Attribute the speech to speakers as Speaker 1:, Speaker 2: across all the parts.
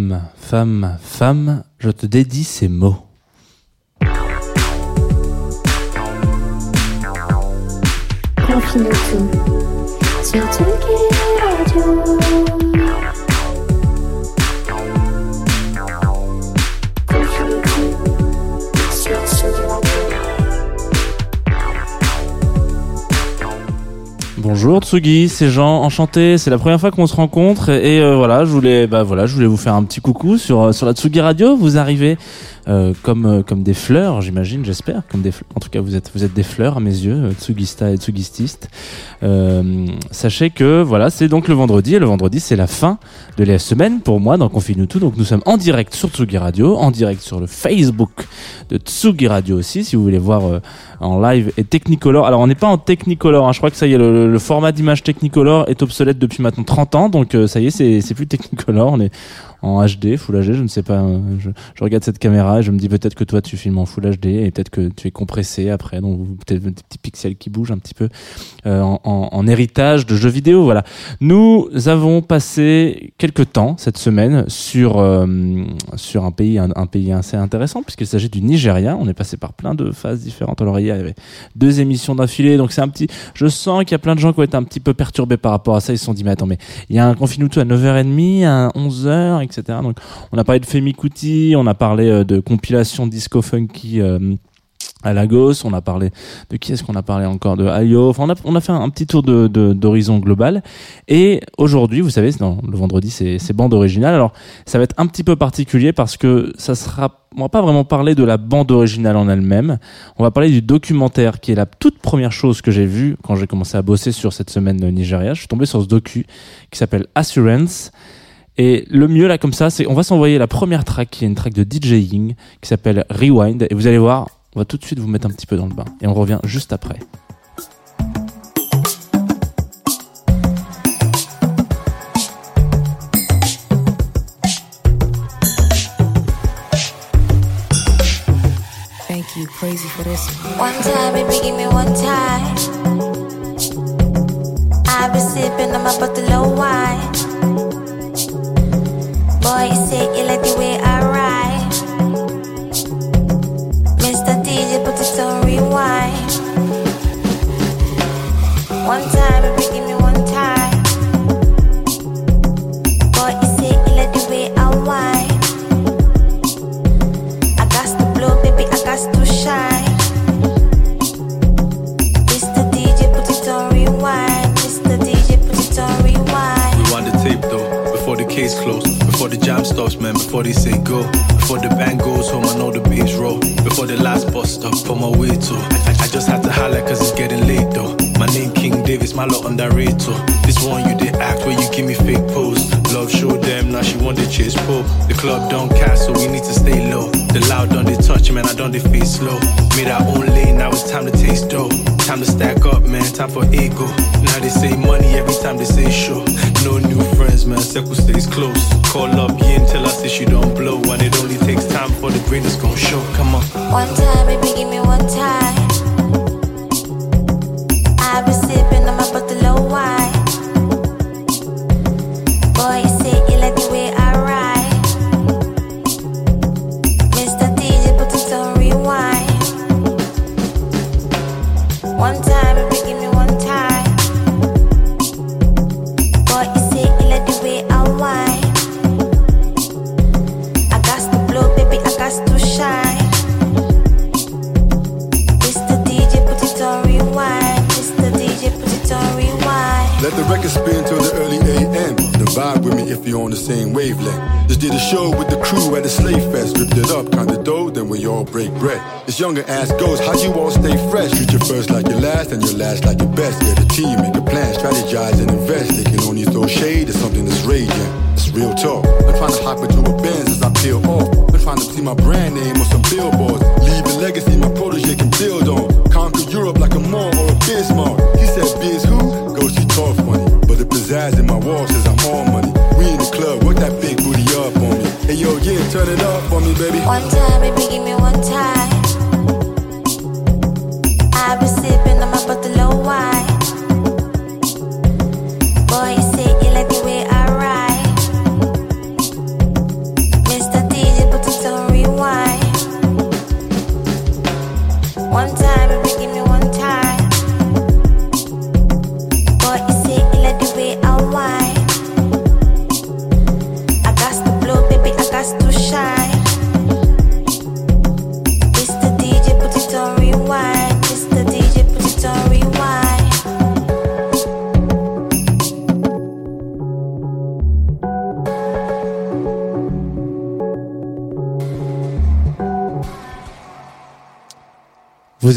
Speaker 1: Femme, femme, femme, je te dédie ces mots. Bonjour Tsugi, c'est Jean, enchanté. C'est la première fois qu'on se rencontre et euh, voilà, je voulais, bah voilà, je voulais vous faire un petit coucou sur euh, sur la Tsugi Radio. Vous arrivez euh, comme euh, comme des fleurs, j'imagine, j'espère, comme des. En tout cas, vous êtes vous êtes des fleurs à mes yeux, euh, Tsugista et Tsugististes. Euh, sachez que voilà, c'est donc le vendredi et le vendredi c'est la fin de la semaine pour moi dans Confine tout. Donc nous sommes en direct sur Tsugi Radio, en direct sur le Facebook de Tsugi Radio aussi, si vous voulez voir en live et Technicolor. Alors on n'est pas en Technicolor, hein. je crois que ça y est, le, format d'image Technicolor est obsolète depuis maintenant 30 ans, donc euh, ça y est, c'est c'est plus Technicolor, on est en HD, Full HD, je ne sais pas, euh, je, je regarde cette caméra et je me dis peut-être que toi tu filmes en Full HD et peut-être que tu es compressé après, donc peut-être des petits pixels qui bougent un petit peu euh, en, en- héritage de jeux vidéo, voilà. Nous avons passé quelques temps cette semaine sur euh, sur un pays un, pays assez intéressant puisqu'il s'agit du Nigeria. On est passé par plein de phases différentes. Alors hier il y avait deux émissions d'affilée, donc c'est un petit. Je sens qu'il y a plein de gens qui ont été un petit peu perturbés par rapport à ça. Ils se sont dit mais attends mais il y a un confinuto à 9h30, à 11h, etc. On a parlé de Femi Kuti, on a parlé euh, de compilation disco funky. euh, à Lagos, on a parlé de qui est-ce qu'on a parlé encore de Ayo. On a, fait un, petit tour d'horizon global. Et aujourd'hui, vous savez, le vendredi, c'est bande originale. Alors, ça va être un petit peu particulier parce que ça sera, on va pas vraiment parler de la bande originale en elle-même. On va parler du documentaire qui est la toute première chose que j'ai vue quand j'ai commencé à bosser sur cette semaine de Nigeria. Je suis tombé sur ce docu qui s'appelle Assurance. Et le mieux là comme ça, c'est on va s'envoyer la première track qui est une track de DJing qui s'appelle Rewind. Et vous allez voir, on va tout de suite vous mettre un petit peu dans le bain. Et on revient juste après.
Speaker 2: Thank you, crazy for this.
Speaker 3: One time, baby, give me one time. I've been sipping on my bottle of wine. Boy, you say you like the way I ride. Mr. DJ, put it on rewind. One time,
Speaker 4: before the band goes home, I know the beats roll, before the last bus stop on my way to. I, I just had to highlight cause it's getting late though. My name King Davis, my lot too. This one you did act where you give me fake pose. Love show them, now she want the chase pull. The club don't cast, so we need to stay low. The loud don't they touch, man, I don't they face slow. Made our own lane, now it's time to taste dough. Time to stack up, man, time for ego. Now they say money every time they say show. No new friends, man, circle stays close. Call
Speaker 3: One time, baby, give me one
Speaker 5: Treat your first like your last, and your last like your best. Get a team, make a plan, strategize and invest. They can only throw shade at something that's raging. It's real talk. I'm trying to hop into a Benz as I peel off. I'm trying to see my brand name on some billboards. Leave a legacy my protege can build on. Conquer Europe like a mall or a Bismarck. He said, Biz who? Go, she talk funny. But the pizzazz in my wall says I'm all money. We in the club, work that big booty up on me. Hey yo, yeah, turn it up for me, baby.
Speaker 3: One time, baby, give me one time. I've been sipping on my bottle wine.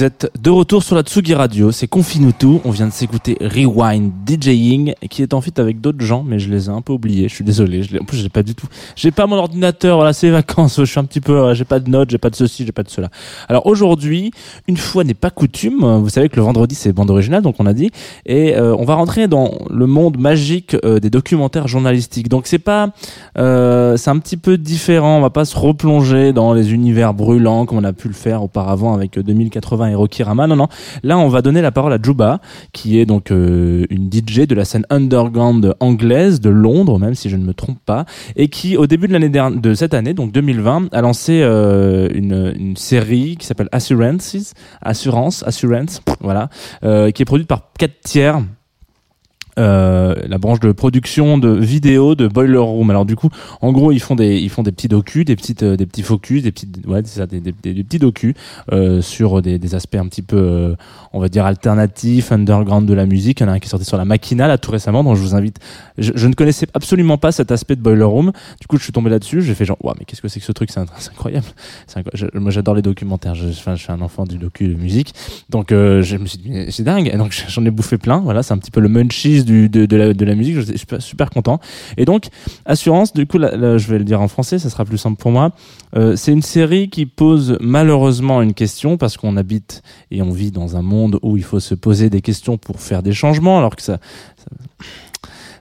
Speaker 1: Êtes de retour sur la Tsugi Radio, c'est Confinutu, on vient de s'écouter Rewind DJing, qui est en fit avec d'autres gens, mais je les ai un peu oubliés, je suis désolé, je en plus j'ai pas du tout, j'ai pas mon ordinateur, voilà c'est les vacances, je suis un petit peu, euh, j'ai pas de notes, j'ai pas de ceci, j'ai pas de cela. Alors aujourd'hui, une fois n'est pas coutume, vous savez que le vendredi c'est bande originale, donc on a dit, et euh, on va rentrer dans le monde magique euh, des documentaires journalistiques. Donc c'est pas, euh, c'est un petit peu différent. On va pas se replonger dans les univers brûlants comme on a pu le faire auparavant avec euh, 2080 et Rocky Non, non. Là, on va donner la parole à Juba, qui est donc euh, une DJ de la scène underground anglaise de Londres, même si je ne me trompe pas, et qui, au début de l'année de cette année, donc 2020, a lancé euh, une, série qui s'appelle Assurances, Assurance, Assurance, voilà, euh, qui est produite par 4 tiers. Euh, la branche de production de vidéos de Boiler Room. Alors du coup, en gros, ils font des ils font des petits docus, des petites euh, des petits focus, des petites ouais, ça, des, des, des- petits docus euh, sur des, des aspects un petit peu euh, on va dire alternatifs, underground de la musique. Il y en a un qui est sorti sur la Machina là tout récemment, donc je vous invite. Je, je ne connaissais absolument pas cet aspect de Boiler Room. Du coup, je suis tombé là-dessus. J'ai fait genre, waouh, mais qu'est-ce que c'est que ce truc? C'est incroyable. C'est incro- je- moi, j'adore les documentaires. Je, je suis un enfant du docu de musique, donc je me suis dit, c'est dingue. Et donc j'en ai bouffé plein. Voilà, c'est un petit peu le munchies de, la, musique. Je suis super, content. Et donc, Assurance, du coup, je vais le dire en français, ça sera plus simple pour moi. Euh, c'est une série qui pose malheureusement une question parce qu'on habite et on vit dans un monde où il faut se poser des questions pour faire des changements, alors que ça,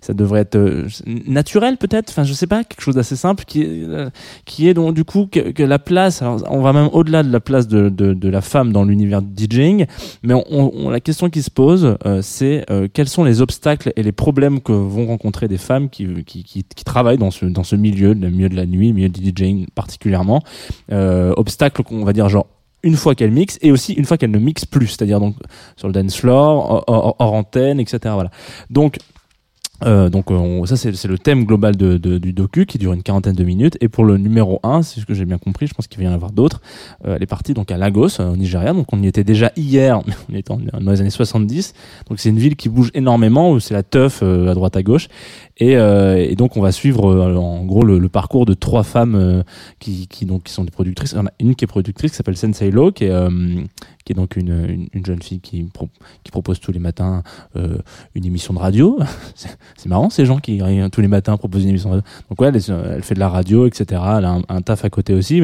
Speaker 1: ça devrait être euh, naturel peut-être? Enfin, je sais pas, quelque chose d'assez simple qui est, euh, qui est donc du coup que, que la place. Alors, on va même au-delà de la place de, de, de la femme dans l'univers du DJing, mais on, on- la question qui se pose, euh, c'est euh, quels sont les obstacles et les problèmes que vont rencontrer des femmes qui, qui, qui, qui travaillent dans ce, dans ce milieu, le milieu de la nuit, le milieu du DJing particulièrement. Euh, obstacles qu'on va dire genre une fois qu'elle mixe et aussi une fois qu'elle ne mixe plus, c'est-à-dire donc sur le dance floor, hors, hors- hors antenne, etc. Voilà. Donc euh, donc euh, on- ça c'est le thème global de, de- du docu qui dure une quarantaine de minutes. Et pour le numéro 1 c'est ce que j'ai bien compris je pense qu'il va y en avoir d'autres euh, elle est partie donc à Lagos euh, au Nigeria. Donc on y était déjà hier mais on était dans les années 70 donc c'est une ville qui bouge énormément où c'est la teuf euh, à droite à gauche. Et, euh, et donc on va suivre en gros le, le parcours de trois femmes qui, qui donc qui sont des productrices. Il y en a une qui est productrice qui s'appelle Sensei Lo qui est qui est donc une, une, une jeune fille qui, qui propose tous les matins une émission de radio C'est- marrant ces gens qui tous les matins proposent une émission. Donc ouais, elle, fait de la radio, etc. Elle a un, taf à côté aussi.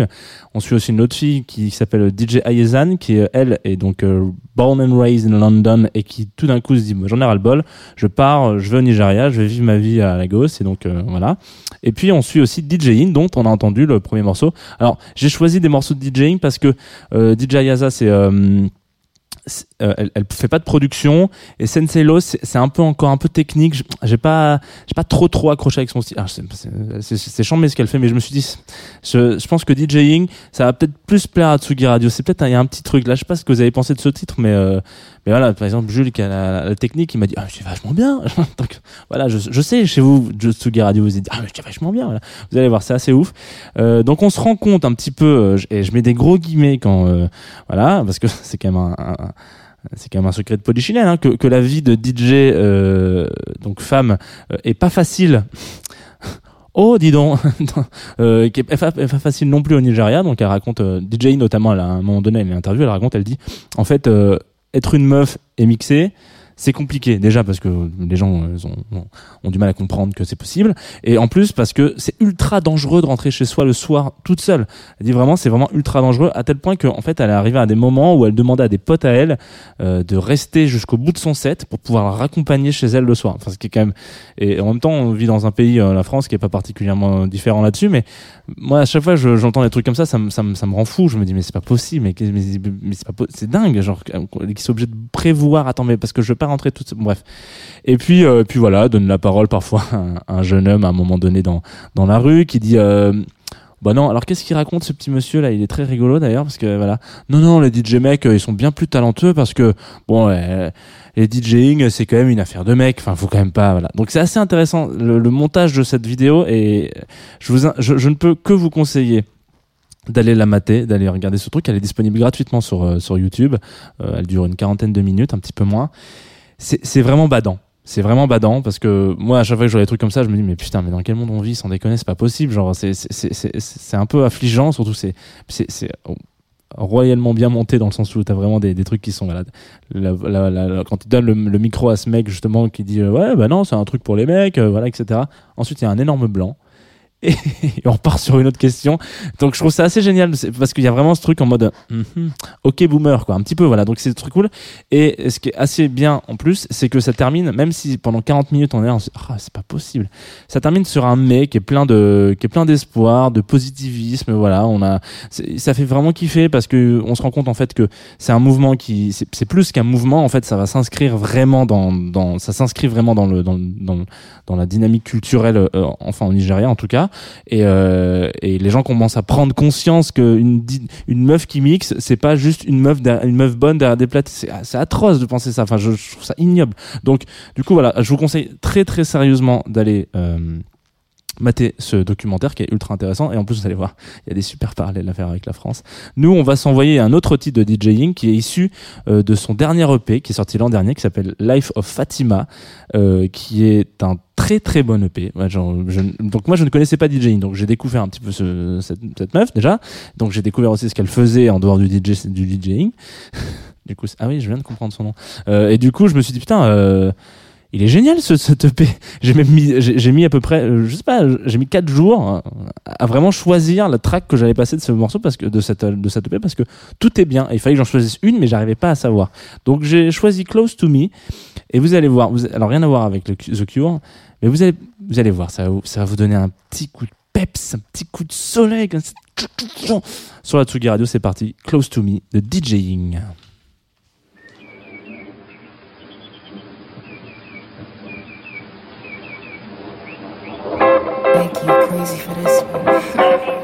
Speaker 1: On suit aussi une autre fille qui s'appelle DJ Ayezan, qui euh, elle est donc euh, born and raised in London et qui tout d'un coup se dit j'en ai ras le bol, je pars, euh, je vais au Nigeria, je vais vivre ma vie à Lagos et donc voilà. Et puis on suit aussi DJing dont on a entendu le premier morceau. Alors j'ai choisi des morceaux de DJing parce que DJ Ayaza c'est euh, elle, elle fait pas de production. Et Sensei c'est un peu encore un peu technique. J'ai pas j'ai pas trop trop accroché avec son style. Alors, c'est- c'est chambé ce qu'elle fait mais je me suis dit je, je pense que DJing ça va peut-être plus plaire à Tsugi Radio. C'est peut-être un- il y a un petit truc là. Je sais pas ce que vous avez pensé de ce titre mais euh, mais voilà par exemple Jules qui a la, la technique il m'a dit ah c'est vachement bien. Donc voilà je, je sais chez vous Tsugi Radio vous dites ah mais c'est vachement bien voilà. vous allez voir c'est assez ouf. Euh, donc on se rend compte un petit peu euh, et je mets des gros guillemets quand euh, voilà parce que c'est quand même un, un- c'est quand même un secret de polichinelle, hein, que, la vie de DJ, euh, donc femme, euh, est pas facile. Oh, dis donc, euh, qui est pas, facile non plus au Nigeria. Donc elle raconte, euh, DJ notamment, elle, à un moment donné, elle interview, elle raconte, elle dit, en fait, euh, être une meuf et mixer, c'est compliqué déjà parce que les gens euh, ont, du mal à comprendre que c'est possible et en plus parce que c'est ultra dangereux de rentrer chez soi le soir toute seule. Elle dit vraiment c'est vraiment ultra dangereux à tel point qu'en fait elle est arrivée à des moments où elle demandait à des potes à elle euh, de rester jusqu'au bout de son set pour pouvoir la raccompagner chez elle le soir. Enfin ce qui est quand même et en même temps on vit dans un pays euh, la France qui est pas particulièrement différent là-dessus mais moi à chaque fois je- j'entends des trucs comme ça ça me ça ça me rend fou. Je me dis mais c'est pas possible mais mais, mais c'est pas c'est dingue genre qu'ils sont obligés de prévoir attends mais parce que je vais pas rentrer tout bref et puis, euh, puis voilà, donne la parole parfois à un, un jeune homme à un moment donné dans, dans la rue qui dit euh, Bah non, alors qu'est-ce qu'il raconte ce petit monsieur là? Il est très rigolo d'ailleurs parce que voilà. Non, non, les DJ mecs, euh, ils sont bien plus talentueux parce que, bon, euh, les DJing, c'est quand même une affaire de mecs. Enfin, faut quand même pas. Voilà. Donc c'est assez intéressant le, montage de cette vidéo et je, vous, je, ne peux que vous conseiller d'aller la mater, d'aller regarder ce truc. Elle est disponible gratuitement sur, sur YouTube. Elle dure une quarantaine de minutes, un petit peu moins. C'est vraiment badant. C'est vraiment badant parce que moi, à chaque fois que je vois des trucs comme ça, je me dis, mais putain, mais dans quel monde on vit sans déconner, c'est pas possible. Genre, c'est un peu affligeant, surtout c'est c'est royalement bien monté dans le sens où t'as vraiment des, des trucs qui sont voilà, la, la- quand tu donnes le, le micro à ce mec justement qui dit euh, ouais bah non c'est un truc pour les mecs euh, voilà etc ensuite il y a un énorme blanc et, on repart sur une autre question. Donc je trouve ça assez génial parce qu'il y a vraiment ce truc en mode Mhm, ok boomer quoi. Un petit peu voilà. Donc c'est très cool. Et ce qui est assez bien en plus c'est que ça termine même si pendant 40 minutes on est dit, ah c'est pas possible. Ça termine sur un mec qui est plein de qui est plein d'espoir de positivisme voilà. On a ça fait vraiment kiffer parce que on se rend compte en fait que c'est un mouvement qui c'est plus qu'un mouvement. En fait ça va s'inscrire vraiment dans dans ça s'inscrit vraiment dans le dans dans, dans la dynamique culturelle euh, enfin au Nigeria en tout cas et euh, et les gens commencent à prendre conscience que une meuf qui mixe c'est pas juste une meuf bonne derrière des plates. C'est atroce de penser ça. Enfin je, je trouve ça ignoble. Donc du coup voilà je vous conseille très très sérieusement d'aller euh, mater ce documentaire qui est ultra intéressant. Et en plus vous allez voir il y a des super parallèles à faire avec la France. Nous on va s'envoyer un autre titre de DJing qui est issu euh, de son dernier EP qui est sorti l'an dernier qui s'appelle Life of Fatima euh, qui est un très très bon EP donc moi je ne connaissais pas DJing donc j'ai découvert un petit peu ce- cette, meuf déjà. Donc j'ai découvert aussi ce qu'elle faisait en dehors du DJ du DJing du coup ah oui je viens de comprendre son nom. Euh, et du coup je me suis dit putain il est génial ce, ce EP. J'ai même mis, j'ai mis à peu près, euh, je sais pas, j'ai mis quatre jours euh, à vraiment choisir la track que j'allais passer de ce morceau parce que de cette de cette EP parce que tout est bien. Il fallait que j'en choisisse une, mais j'arrivais pas à savoir. Donc j'ai choisi Close to Me et vous allez voir. Alors rien à voir avec The Cure, mais vous allez vous allez voir, ça va vous, ça va vous donner un petit coup de peps, un petit coup de soleil comme ça. sur la Tsugi Radio. C'est parti, Close to Me de DJing.
Speaker 2: Thank you, crazy for this.
Speaker 3: You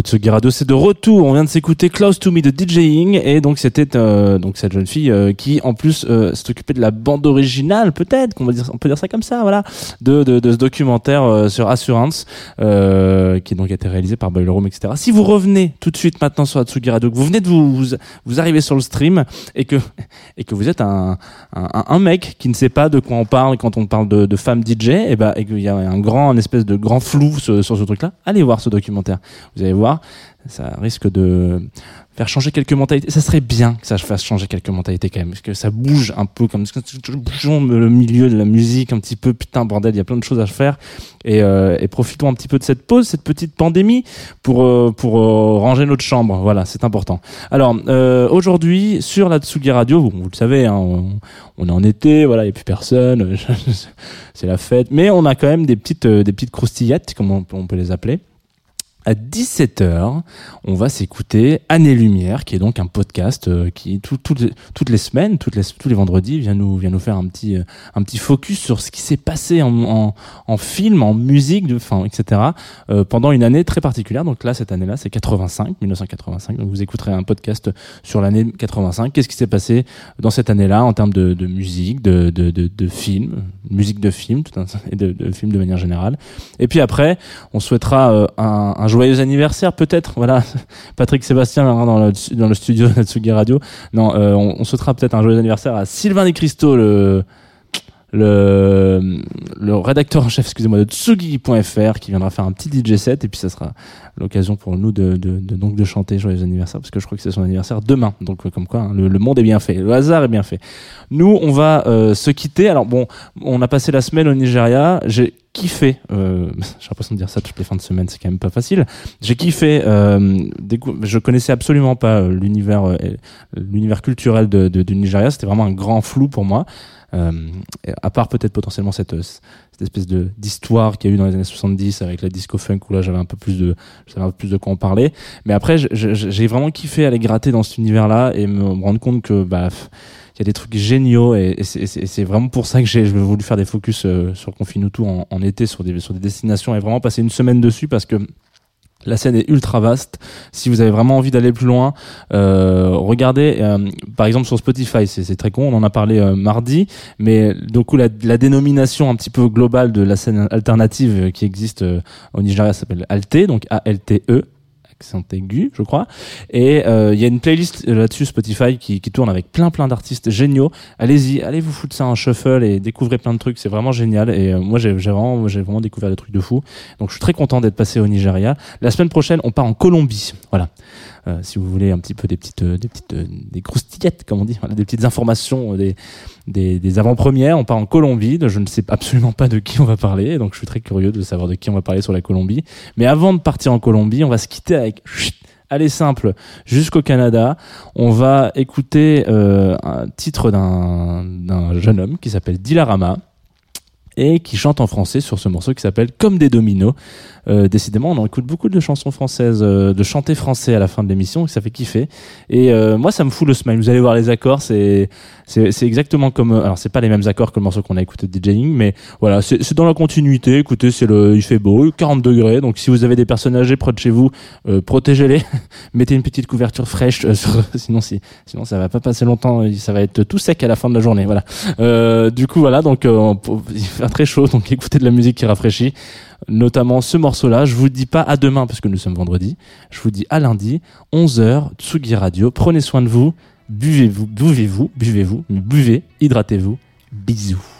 Speaker 1: Tsugi Radio, c'est de retour. On vient de s'écouter Close to Me de DJing et donc c'était euh, donc cette jeune fille euh, qui en plus euh, s'est occupée de la bande originale peut-être qu'on on peut dire ça comme ça voilà de ce documentaire euh, sur Assurance qui donc a été réalisé par Boiler Room etc. Si vous revenez tout de suite maintenant sur la Tsugi Radio, que vous venez de vous vous, arriver sur le stream et que et que vous êtes un, un mec qui ne sait pas de quoi on parle quand on parle de, de femmes DJ et ben et qu'il y a un grand un espèce de grand flou sur, ce truc là, allez voir ce documentaire. Ça risque de faire changer quelques mentalités. Ça serait bien que ça fasse changer quelques mentalités quand même, parce que ça bouge un peu comme bougeons le milieu de la musique un petit peu. Putain bordel, il y a plein de choses à faire et, euh, profitons un petit peu de cette pause, cette petite pandémie pour euh, pour euh, ranger notre chambre. Voilà, c'est important. Alors euh, aujourd'hui sur la Tsugi Radio, vous, le savez, hein, on, est en été, voilà, il n'y a plus personne, c'est la fête, mais on a quand même des petites des petites croustillettes, comme on peut les appeler. À 17h, on va s'écouter Année Lumière, qui est donc un podcast euh, qui tout- les- toutes les semaines, toutes les, tous les vendredis, vient nous vient nous faire un petit euh, un petit focus sur ce qui s'est passé en, en, en film, en musique, de, enfin, etc. euh, pendant une année très particulière. Donc là, cette année-là, c'est 85, 1985. Donc vous écouterez un podcast sur l'année 85. Qu'est-ce qui s'est passé dans cette année-là en termes de, de musique, de, de, de, films, musique de film, tout un, et de, de films de manière générale? Et puis après, on souhaitera euh, un, un joyeux anniversaire peut-être. Voilà, Patrick Sébastien viendra dans le, studio de Natsugi Radio. Non, euh, on, on souhaitera peut-être un joyeux anniversaire à Sylvain Descristo, le le, le rédacteur en chef, excusez-moi, de Tsugi.fr qui viendra faire un petit DJ set et puis ça sera l'occasion pour nous de, de, de donc de chanter joyeux anniversaire parce que je crois que c'est son anniversaire demain. Donc euh, comme quoi, hein, le, le monde est bien fait, le hasard est bien fait. Nous, on va euh, se quitter. Alors bon, on a passé la semaine au Nigeria. J'ai kiffé. Euh, J'ai l'impression de dire ça toutes les fins de semaine, c'est quand même pas facile. J'ai kiffé. Euh, je connaissais absolument pas euh, l'univers euh, l'univers culturel de, de, du Nigeria. C'était vraiment un grand flou pour moi. Euh, à part peut-être potentiellement cette, cette espèce d'histoire qu'il y a eu dans les années 70 avec la disco funk où là j'avais un peu plus de je savais un peu plus de quoi en parler. Mais après j'ai vraiment kiffé aller gratter dans cet univers là et me rendre compte que bah il y a des trucs géniaux et, c'est- vraiment pour ça que j'ai j'ai voulu faire des focus euh, sur Confinutu en, en été sur des sur des destinations et vraiment passer une semaine dessus parce que la scène est ultra vaste. Si vous avez vraiment envie d'aller plus loin, euh, regardez, euh, par exemple sur Spotify, c'est très con, on en a parlé euh, mardi, mais donc la, la dénomination un petit peu globale de la scène alternative qui existe au Nigeria s'appelle Alte, donc A-L-T-E accent aigu, je crois. Et euh, il y a une playlist là-dessus Spotify qui, qui tourne avec plein plein d'artistes géniaux. Allez-y, allez vous foutre ça en shuffle et découvrez plein de trucs. C'est vraiment génial. Et euh, moi, j'ai vraiment, j'ai vraiment découvert des trucs de fou. Donc, je suis très content d'être passé au Nigeria. La semaine prochaine, on part en Colombie. Voilà. Euh, si vous voulez un petit peu des petites, euh, des petites, euh, des croustillettes, comme on dit, voilà, des petites informations, des, des, des avant-premières. On part en Colombie. Je ne sais absolument pas de qui on va parler, donc je suis très curieux de savoir de qui on va parler sur la Colombie. Mais avant de partir en Colombie, on va se quitter avec Allez simple jusqu'au Canada. On va écouter euh, un titre d'un jeune homme qui s'appelle Dilarama et qui chante en français sur ce morceau qui s'appelle Comme des dominos. Euh, décidément, on en écoute beaucoup de chansons françaises, euh, de chanter français à la fin de l'émission, et ça fait kiffer. Et euh, moi, ça me fout le smile. Vous allez voir les accords, c'est c'est exactement comme. euh, Alors, c'est pas les mêmes accords que le morceau qu'on a écouté de DJing, mais voilà, c'est dans la continuité. Écoutez, c'est le, il fait beau, 40 degrés. Donc, si vous avez des personnes âgées près de chez vous, euh, protégez-les. Mettez une petite couverture fraîche, euh, sur- sinon si, sinon ça va pas passer longtemps. Ça va être tout sec à la fin de la journée. Voilà. Du coup, voilà. Donc, on très chaud. Donc, écoutez de la musique qui rafraîchit notamment ce morceau-là. Je vous dis pas à demain parce que nous sommes vendredi. Je vous dis à lundi, 11h, Tsugi Radio. Prenez soin de vous. Buvez-vous, buvez-vous, buvez-vous, buvez, hydratez-vous. Bisous.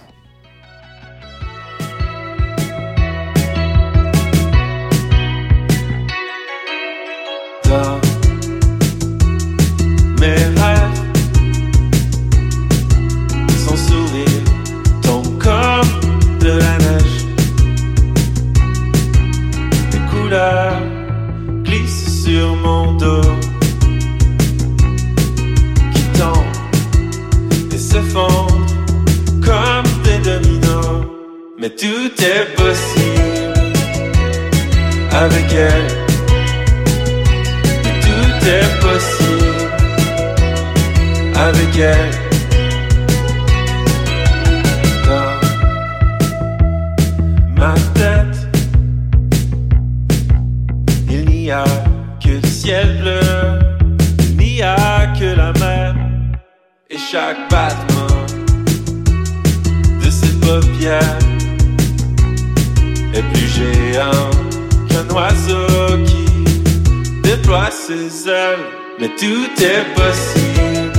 Speaker 6: Mais tout est possible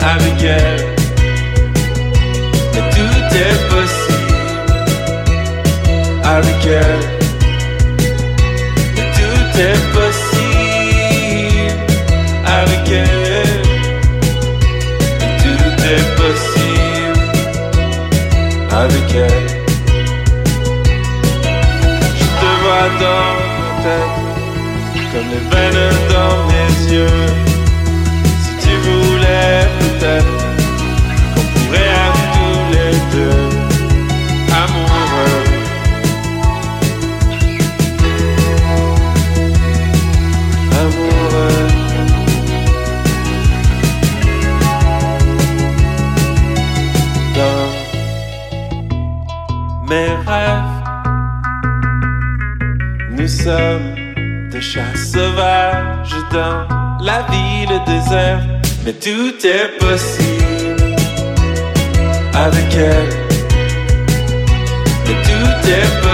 Speaker 6: avec elle. Mais tout est possible avec elle. Mais tout est possible avec elle. Mais tout est possible avec elle. Je te vois dans ma tête, comme les veines dans mes yeux. Si tu voulais peut-être qu'on pourrait être tous les deux amoureux. Amoureux. Dans mes rêves, nous sommes chats sauvages dans la ville déserte, mais tout est possible avec elle. Mais tout est possible